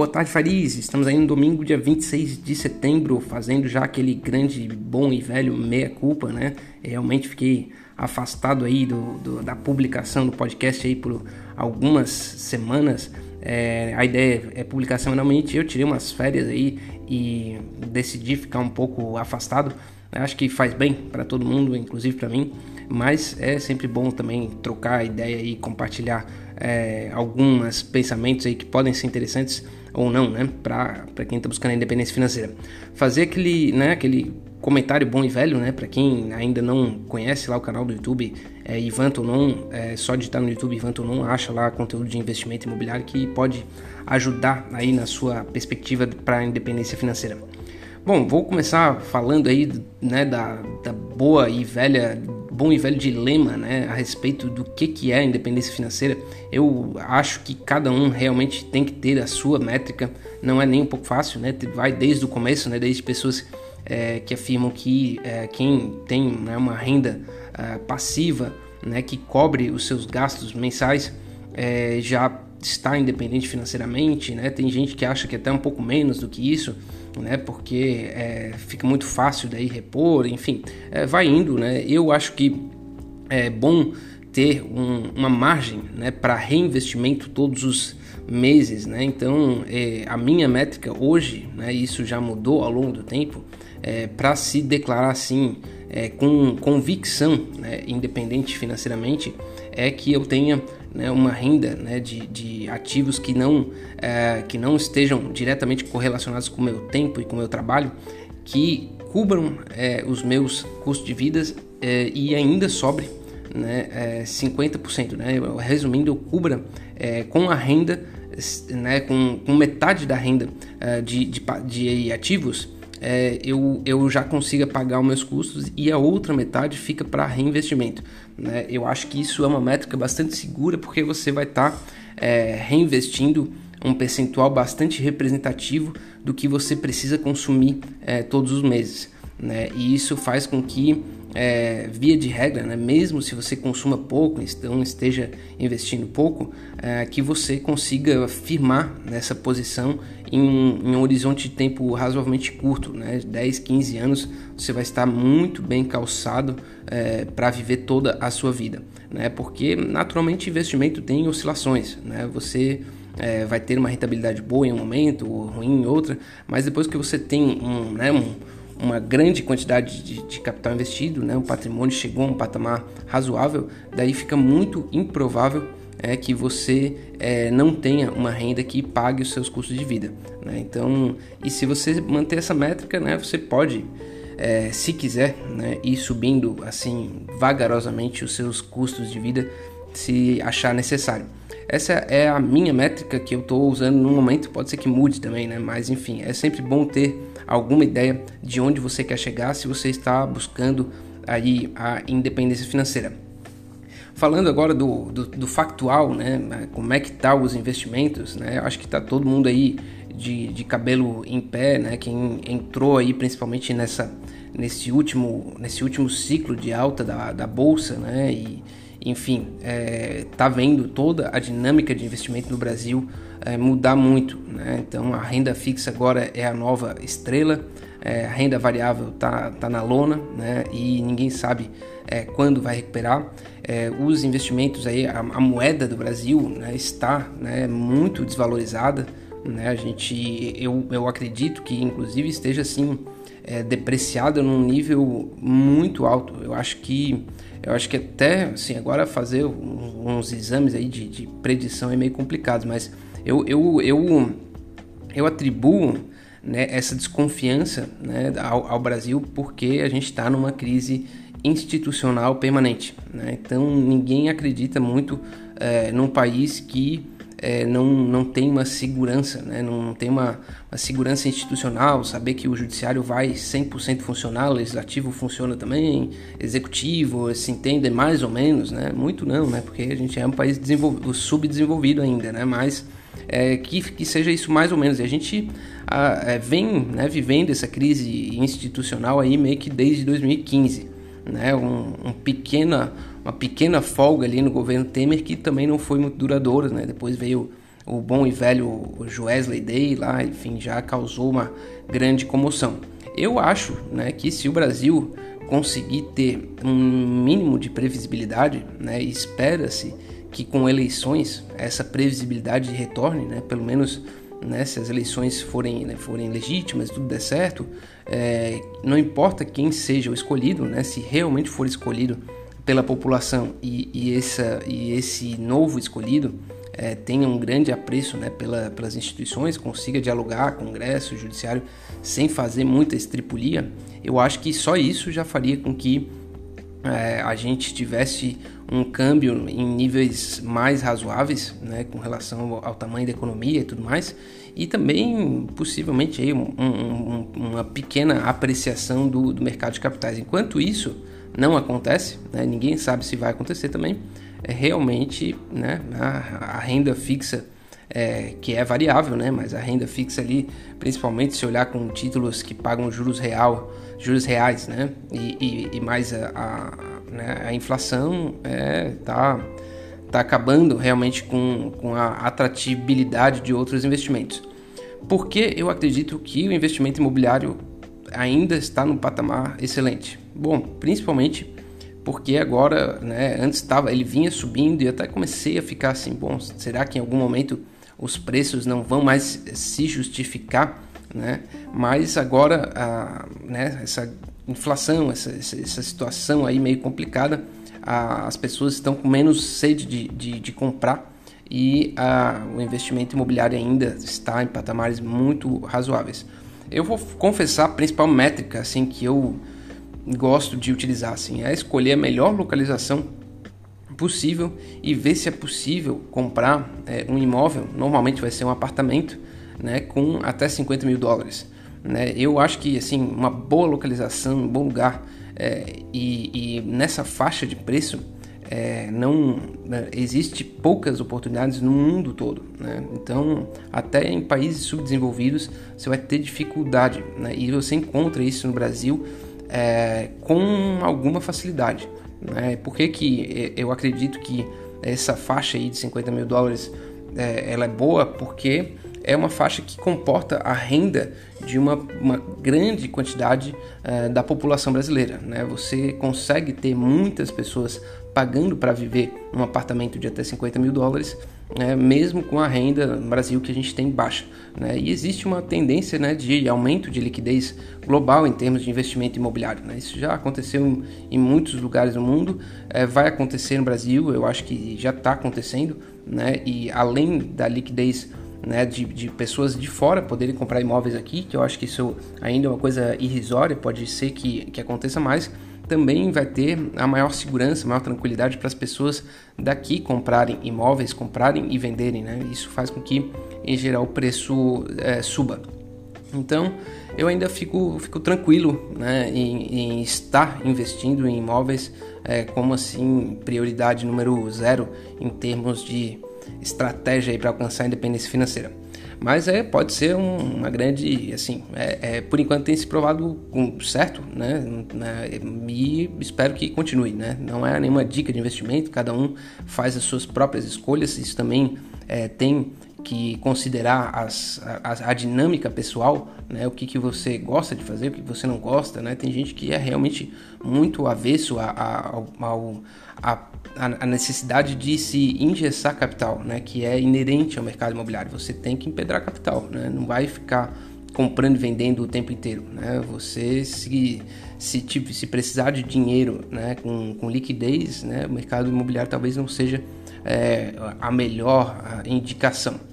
Boa tarde, Fariz. Estamos aí no domingo, dia 26 de setembro, fazendo já aquele grande, bom e velho meia-culpa, né? Realmente fiquei afastado aí do, do, da publicação do podcast aí por algumas semanas. É, a ideia é publicar semanalmente. Eu tirei umas férias aí e decidi ficar um pouco afastado. Acho que faz bem para todo mundo, inclusive para mim. Mas é sempre bom também trocar ideia e compartilhar é, alguns pensamentos aí que podem ser interessantes ou não, né, para quem está buscando a independência financeira. Fazer aquele, né, aquele comentário bom e velho, né, para quem ainda não conhece lá o canal do YouTube, é Ivan Tonon, é só digitar no YouTube Ivan Tonon, acha lá conteúdo de investimento imobiliário que pode ajudar aí na sua perspectiva para a independência financeira. Bom, vou começar falando aí, né, da, da boa e velha bom e velho dilema né, a respeito do que, que é independência financeira. Eu acho que cada um realmente tem que ter a sua métrica, não é nem um pouco fácil, né? Vai desde o começo, né, desde pessoas é, que afirmam que é, quem tem né, uma renda é, passiva né, que cobre os seus gastos mensais é, já está independente financeiramente, né? Tem gente que acha que é até um pouco menos do que isso, né? Porque é, fica muito fácil daí repor, enfim, é, vai indo, né? Eu acho que é bom ter um, uma margem, né? Para reinvestimento todos os meses, né? Então, é, a minha métrica hoje, né? Isso já mudou ao longo do tempo, é, para se declarar assim é, com convicção, né, independente financeiramente, é que eu tenha né, uma renda né, de, de, ativos que não, é, que não estejam diretamente correlacionados com o meu tempo e com o meu trabalho, que cubram é, os meus custos de vida é, e ainda sobre né, 50%. Né, resumindo, eu cubra é, com a renda, né, com, com metade da renda é, de, de, de ativos é, eu, eu já consiga pagar os meus custos e a outra metade fica para reinvestimento. Né? Eu acho que isso é uma métrica bastante segura porque você vai estar tá, é, reinvestindo um percentual bastante representativo do que você precisa consumir é, todos os meses. Né? E isso faz com que é, via de regra, né, mesmo se você consuma pouco, então esteja investindo pouco, é, que você consiga firmar nessa posição em um, em um, horizonte de tempo razoavelmente curto, né, 10, 15 anos, você vai estar muito bem calçado é, para viver toda a sua vida, né, porque naturalmente investimento tem oscilações, né, você é, vai ter uma rentabilidade boa em um momento, ou ruim em outra, mas depois que você tem um, né, um uma grande quantidade de, de, capital investido, né, o patrimônio chegou a um patamar razoável, daí fica muito improvável é, que você é, não tenha uma renda que pague os seus custos de vida. Né? Então, e se você manter essa métrica, né, você pode, é, se quiser, né, ir subindo assim vagarosamente os seus custos de vida, se achar necessário. Essa é a minha métrica que eu estou usando no momento, pode ser que mude também, né? Mas enfim, é sempre bom ter alguma ideia de onde você quer chegar se você está buscando aí a independência financeira. Falando agora do, do, do factual, né? Como é que tá os investimentos, né? Acho que tá todo mundo aí de, de cabelo em pé, né? Quem entrou aí principalmente nessa nesse último nesse último ciclo de alta da, da bolsa, né? E, enfim, é, tá vendo toda a dinâmica de investimento no Brasil é, mudar muito. Né? Então a renda fixa agora é a nova estrela, é, a renda variável tá, tá na lona né? e ninguém sabe é, quando vai recuperar. É, os investimentos aí, a, a moeda do Brasil né, está né, muito desvalorizada. Né? A gente, eu, eu acredito que inclusive esteja assim é, depreciada num nível muito alto. Eu acho que eu acho que até assim agora fazer uns, exames aí de, de predição é meio complicado, mas eu, eu, eu, eu atribuo né, essa desconfiança né, ao, ao, Brasil porque a gente está numa crise institucional permanente. Né? Então ninguém acredita muito é, num país que é, não, não tem uma segurança, né? não tem uma, uma, segurança institucional, saber que o judiciário vai 100% funcionar, o legislativo funciona também, executivo se entende mais ou menos, né? muito não, né? porque a gente é um país subdesenvolvido ainda, né? mas é, que, que seja isso mais ou menos. E a gente a, é, vem né, vivendo essa crise institucional aí meio que desde 2015. Né, um, um, pequena, uma pequena folga ali no governo Temer que também não foi muito duradoura. Né? Depois veio o bom e velho Joesley Day lá, enfim, já causou uma grande comoção. Eu acho né, que se o Brasil conseguir ter um mínimo de previsibilidade, né, espera-se que com eleições essa previsibilidade retorne, né, pelo menos né, se as eleições forem, né, forem legítimas, tudo der certo, é, não importa quem seja o escolhido, né, se realmente for escolhido pela população e, e, essa, e esse novo escolhido é, tenha um grande apreço né, pela, pelas instituições, consiga dialogar, Congresso, Judiciário, sem fazer muita estripulia, eu acho que só isso já faria com que é, a gente tivesse um câmbio em níveis mais razoáveis, né, com relação ao, tamanho da economia e tudo mais, e também possivelmente aí um, um, uma pequena apreciação do, do, mercado de capitais. Enquanto isso não acontece, né, ninguém sabe se vai acontecer também, é realmente né, a, a renda fixa é, que é variável, né? Mas a renda fixa ali, principalmente se olhar com títulos que pagam juros real, juros reais, né? E, e, e mais a, a, né? a inflação é, tá, tá acabando realmente com, com a atratividade de outros investimentos. Porque eu acredito que o investimento imobiliário ainda está num patamar excelente. Bom, principalmente porque agora, né, antes estava, ele vinha subindo e até comecei a ficar assim, bom, será que em algum momento os preços não vão mais se justificar, né? Mas agora, a, né, essa inflação, essa, essa situação aí meio complicada, a, as pessoas estão com menos sede de, de, de comprar e a, o investimento imobiliário ainda está em patamares muito razoáveis. Eu vou confessar a principal métrica assim que eu gosto de utilizar assim, é escolher a melhor localização possível e ver se é possível comprar é, um imóvel, normalmente vai ser um apartamento, né, com até 50 mil dólares. Né? Eu acho que assim uma boa localização, um bom lugar é, e, e, nessa faixa de preço é, não né, existe poucas oportunidades no mundo todo. Né? Então até em países subdesenvolvidos você vai ter dificuldade né? e você encontra isso no Brasil é, com alguma facilidade. Né? Por que, que eu acredito que essa faixa aí de 50 mil dólares é, ela é boa? Porque é uma faixa que comporta a renda de uma, uma grande quantidade é, da população brasileira. Né? Você consegue ter muitas pessoas pagando para viver um apartamento de até 50 mil dólares, né? mesmo com a renda no Brasil que a gente tem baixa. Né? E existe uma tendência né, de aumento de liquidez global em termos de investimento imobiliário. Né? Isso já aconteceu em muitos lugares do mundo, é, vai acontecer no Brasil, eu acho que já está acontecendo, né? e além da liquidez né, de, de, pessoas de fora poderem comprar imóveis aqui, que eu acho que isso ainda é uma coisa irrisória, pode ser que, que aconteça mais, também vai ter a maior segurança, a maior tranquilidade para as pessoas daqui comprarem imóveis, comprarem e venderem. Né? Isso faz com que, em geral, o preço é, suba. Então, eu ainda fico, fico tranquilo né, em, em estar investindo em imóveis é, como assim prioridade número zero em termos de estratégia para alcançar a independência financeira. Mas é, pode ser um, uma grande, assim, é, é, por enquanto tem se provado certo, né? E espero que continue, né? Não é nenhuma dica de investimento, cada um faz as suas próprias escolhas, isso também é, tem que considerar as, a, a, dinâmica pessoal, né? o que, que você gosta de fazer, o que você não gosta. Né? Tem gente que é realmente muito avesso a, a, a, a, necessidade de se engessar capital, né? que é inerente ao mercado imobiliário. Você tem que empedrar capital, né? não vai ficar comprando e vendendo o tempo inteiro. Né? Você, se, se, tipo, se precisar de dinheiro né? com, com liquidez, né? o mercado imobiliário talvez não seja é, a melhor indicação.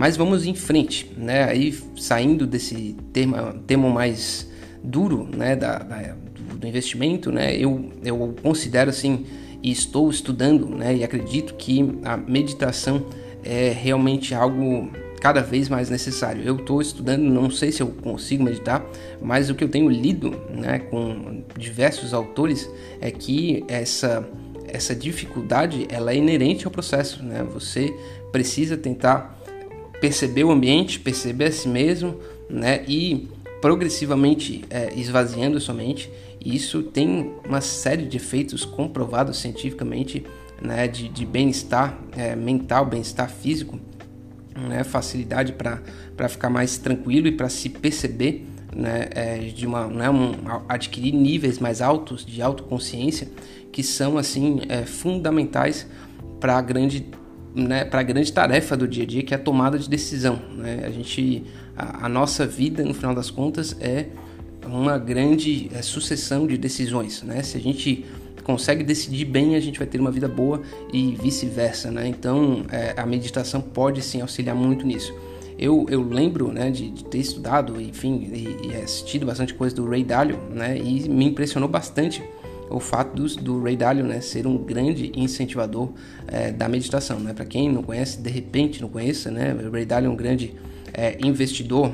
Mas vamos em frente, né? Aí saindo desse tema, tema mais duro, né, da, da do investimento, né? Eu, eu considero assim e estou estudando, né? E acredito que a meditação é realmente algo cada vez mais necessário. Eu estou estudando, não sei se eu consigo meditar, mas o que eu tenho lido, né, com diversos autores é que essa essa dificuldade ela é inerente ao processo, né? Você precisa tentar perceber o ambiente, perceber a si mesmo, né? E progressivamente é, esvaziando sua mente. E isso tem uma série de efeitos comprovados cientificamente, né? De, de bem-estar é, mental, bem-estar físico. né, facilidade para ficar mais tranquilo e para se perceber, né, é, de uma, né, um, adquirir níveis mais altos de autoconsciência que são assim é, fundamentais para a grande né, para a grande tarefa do dia a dia que é a tomada de decisão. Né? A gente, a, a nossa vida no final das contas é uma grande é, sucessão de decisões. Né? Se a gente consegue decidir bem, a gente vai ter uma vida boa e vice-versa, né? Então, é, a meditação pode sim auxiliar muito nisso. Eu, eu lembro né, de, de ter estudado, enfim, e, e, assistido bastante coisa do Ray Dalio, né? E me impressionou bastante o fato do, do Ray Dalio né, ser um grande incentivador é, da meditação, né? Para quem não conhece, de repente não conheça, né? O Ray Dalio é um grande é, investidor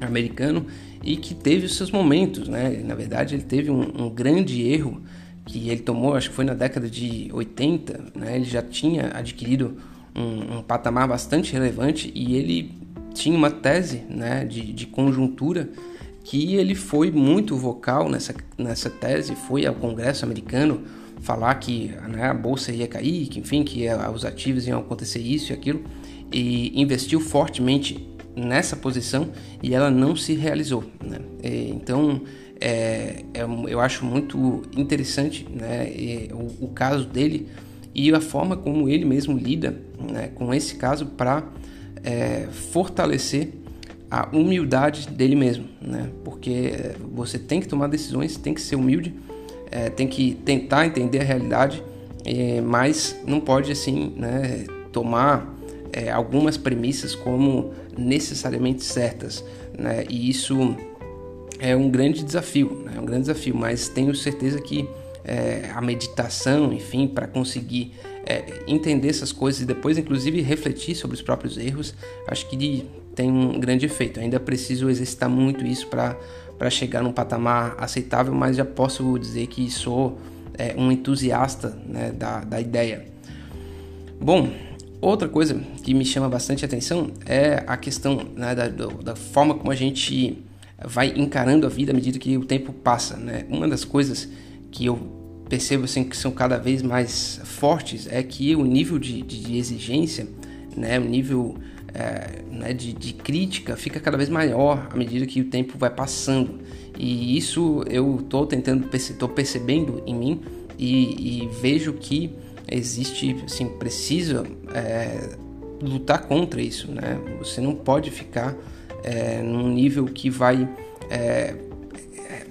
americano e que teve os seus momentos, né? Na verdade, ele teve um, um grande erro que ele tomou, acho que foi na década de 80, né? Ele já tinha adquirido um, um patamar bastante relevante e ele tinha uma tese, né, de, de conjuntura que ele foi muito vocal nessa, nessa tese, foi ao Congresso americano falar que né, a bolsa ia cair, que enfim, que os ativos iam acontecer isso e aquilo, e investiu fortemente nessa posição e ela não se realizou. Né? Então, é, é, eu acho muito interessante né, o, o, caso dele e a forma como ele mesmo lida né, com esse caso para é, fortalecer a humildade dele mesmo, né? Porque você tem que tomar decisões, tem que ser humilde, é, tem que tentar entender a realidade, é, mas não pode assim, né, tomar é, algumas premissas como necessariamente certas, né? E isso é um grande desafio, né? é um grande desafio, mas tenho certeza que é, a meditação, enfim, para conseguir é, entender essas coisas e depois, inclusive, refletir sobre os próprios erros, acho que tem um grande efeito. Ainda preciso exercitar muito isso para chegar num patamar aceitável, mas já posso dizer que sou é, um entusiasta né, da, da ideia. Bom, outra coisa que me chama bastante atenção é a questão né, da, da forma como a gente vai encarando a vida à medida que o tempo passa, né? Uma das coisas que eu percebo assim que são cada vez mais fortes é que o nível de, de exigência, né, o nível é, né, de, de, crítica fica cada vez maior à medida que o tempo vai passando. E isso eu estou tentando, estou percebendo em mim e, e, vejo que existe, assim, precisa é, lutar contra isso, né? Você não pode ficar é, num nível que vai é,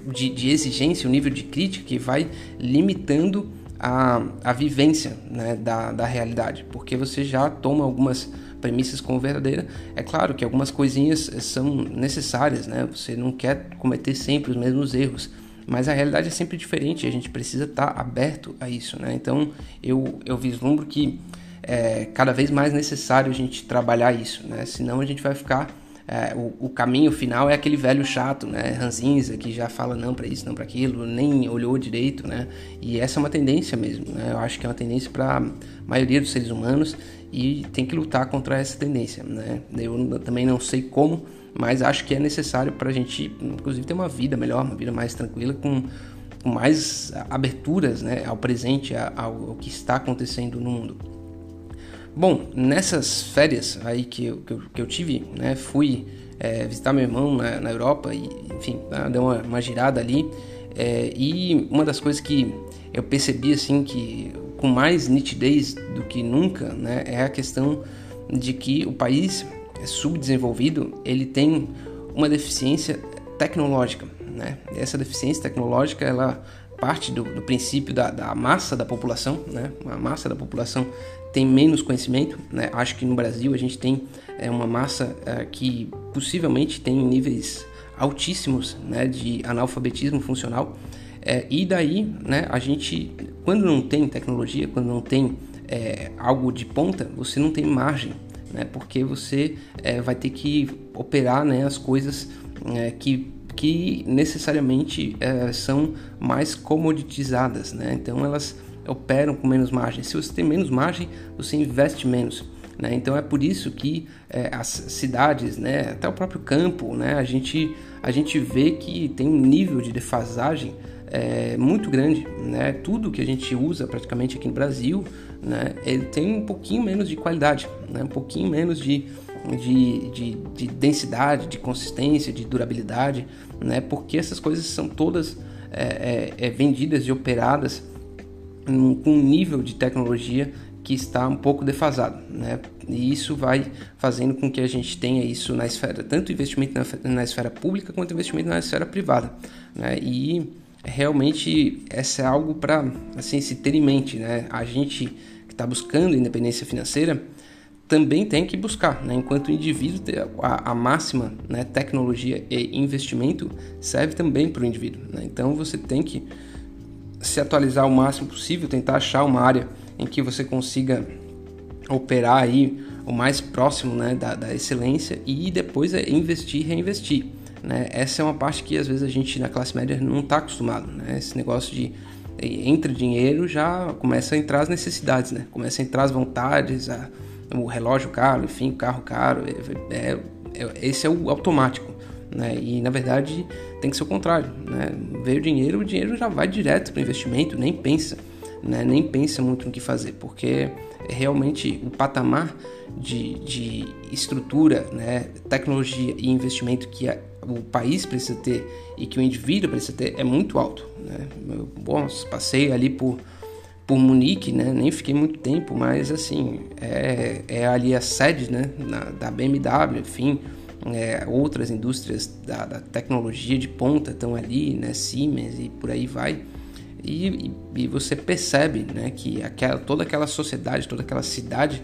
de, de, exigência, um nível de crítica que vai limitando a, a vivência né, da, da realidade, porque você já toma algumas premissas como verdadeira. É claro que algumas coisinhas são necessárias, né? Você não quer cometer sempre os mesmos erros, mas a realidade é sempre diferente. A gente precisa estar aberto a isso, né? Então eu eu vislumbro que é cada vez mais necessário a gente trabalhar isso, né? Senão a gente vai ficar é, o, o, caminho final é aquele velho chato, né, ranzinza, que já fala não para isso, não para aquilo, nem olhou direito, né? E essa é uma tendência mesmo, né? Eu acho que é uma tendência para a maioria dos seres humanos e tem que lutar contra essa tendência, né? Eu também não sei como, mas acho que é necessário para a gente, inclusive, ter uma vida melhor, uma vida mais tranquila, com, com mais aberturas, né, ao presente, ao, ao que está acontecendo no mundo. Bom, nessas férias aí que eu, que eu, que eu tive, né, fui é, visitar meu irmão na, na Europa e, enfim, deu uma, uma girada ali. É, e uma das coisas que eu percebi assim que com mais nitidez do que nunca, né, é a questão de que o país subdesenvolvido ele tem uma deficiência tecnológica, né? Essa deficiência tecnológica ela parte do, do princípio da, da, massa da população, né? A massa da população tem menos conhecimento, né? Acho que no Brasil a gente tem é, uma massa é, que possivelmente tem níveis altíssimos, né, de analfabetismo funcional. É, e daí, né, a gente, quando não tem tecnologia, quando não tem é, algo de ponta, você não tem margem, né? Porque você é, vai ter que operar, né, as coisas é, que que necessariamente é, são mais comoditizadas, né? Então elas operam com menos margem. Se você tem menos margem, você investe menos. Né? Então é por isso que é, as cidades, né, até o próprio campo, né, a, gente, a gente vê que tem um nível de defasagem é, muito grande. Né? Tudo que a gente usa praticamente aqui no Brasil né, ele tem um pouquinho menos de qualidade, né, um pouquinho menos de, de, de, de densidade, de consistência, de durabilidade, né, porque essas coisas são todas é, é, é vendidas e operadas com um nível de tecnologia que está um pouco defasado, né? E isso vai fazendo com que a gente tenha isso na esfera, tanto investimento na, na esfera pública quanto investimento na esfera privada, né? E realmente essa é algo para assim se ter em mente, né? A gente que está buscando independência financeira também tem que buscar, né? enquanto indivíduo a, a máxima né, tecnologia e investimento serve também para o indivíduo. Né? Então você tem que se atualizar o máximo possível, tentar achar uma área em que você consiga operar aí o mais próximo né, da, da excelência e depois é investir e reinvestir. Né? Essa é uma parte que às vezes a gente na classe média não está acostumado. Né? Esse negócio de entra dinheiro já começa a entrar as necessidades, né? começa a entrar as vontades, a, o relógio caro, enfim, o carro caro. É, é, é, esse é o automático. Né? E na verdade tem que ser o contrário. Né? Veio o dinheiro, o dinheiro já vai direto para o investimento, nem pensa né, nem pensa muito no que fazer, porque realmente o patamar de, de estrutura, né, tecnologia e investimento que a, o país precisa ter e que o indivíduo precisa ter é muito alto. Né? Eu, bom, passei ali por, por Munique, né? nem fiquei muito tempo, mas assim, é, é ali a sede né? Na, da BMW, enfim, é, outras indústrias da, da, tecnologia de ponta estão ali, né? Siemens e por aí vai. E, e, você percebe né, que aquela, toda aquela sociedade, toda aquela cidade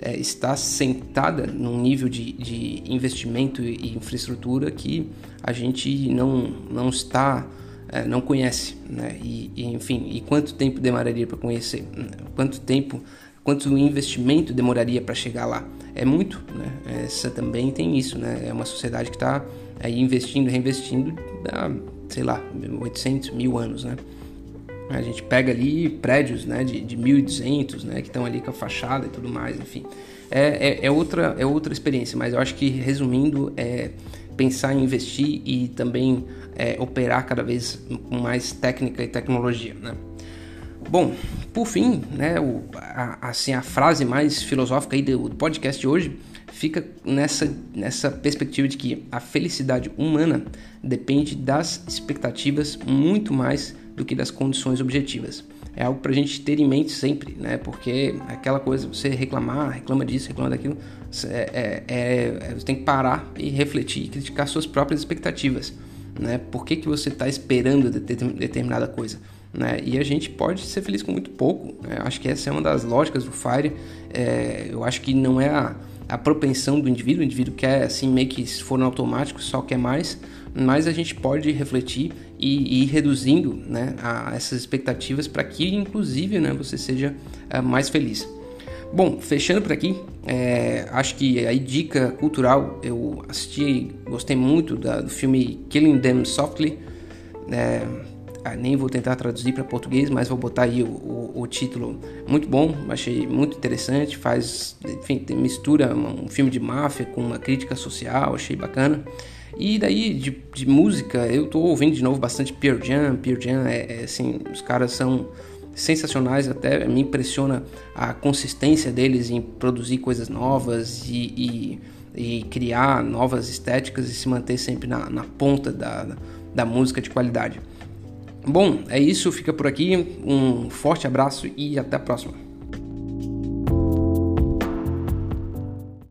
é, está sentada num nível de, de investimento e infraestrutura que a gente não, não está, é, não conhece. Né? E, e, enfim, e quanto tempo demoraria para conhecer? Quanto tempo, quanto investimento demoraria para chegar lá? É muito, né? Essa também tem isso, né? É uma sociedade que está aí investindo, reinvestindo há, sei lá, 800 mil anos, né? A gente pega ali prédios né, de, de 1.200 né, que estão ali com a fachada e tudo mais, enfim. É, é, é, outra, é outra experiência, mas eu acho que resumindo, é pensar em investir e também é, operar cada vez com mais técnica e tecnologia. Né? Bom, por fim, né, o, a, assim, a frase mais filosófica aí do, do podcast de hoje fica nessa, nessa perspectiva de que a felicidade humana depende das expectativas muito mais do que das condições objetivas. É algo para a gente ter em mente sempre, né? Porque aquela coisa, você reclamar, reclama disso, reclama daquilo, é, é, é, você tem que parar e refletir e criticar suas próprias expectativas, né? Por que, que você está esperando determinada coisa? Né? E a gente pode ser feliz com muito pouco. Né? Acho que essa é uma das lógicas do Fire. É, eu acho que não é a, a propensão do indivíduo, o indivíduo quer assim meio que se for no automático, só quer mais, mas a gente pode refletir e, ir reduzindo né, a, essas expectativas para que, inclusive, né, você seja uh, mais feliz. Bom, fechando por aqui, é, acho que aí dica cultural, eu assisti, gostei muito da, do filme Killing Them Softly, é, nem vou tentar traduzir para português, mas vou botar aí o, o, o, título muito bom, achei muito interessante, faz, enfim, mistura um filme de máfia com uma crítica social, achei bacana. E daí, de, de música, eu tô ouvindo de novo bastante Pearl Jam. Pearl Jam, é, é, assim, os caras são sensacionais, até me impressiona a consistência deles em produzir coisas novas e, e, e criar novas estéticas e se manter sempre na, na ponta da, da música de qualidade. Bom, é isso, fica por aqui. Um forte abraço e até a próxima.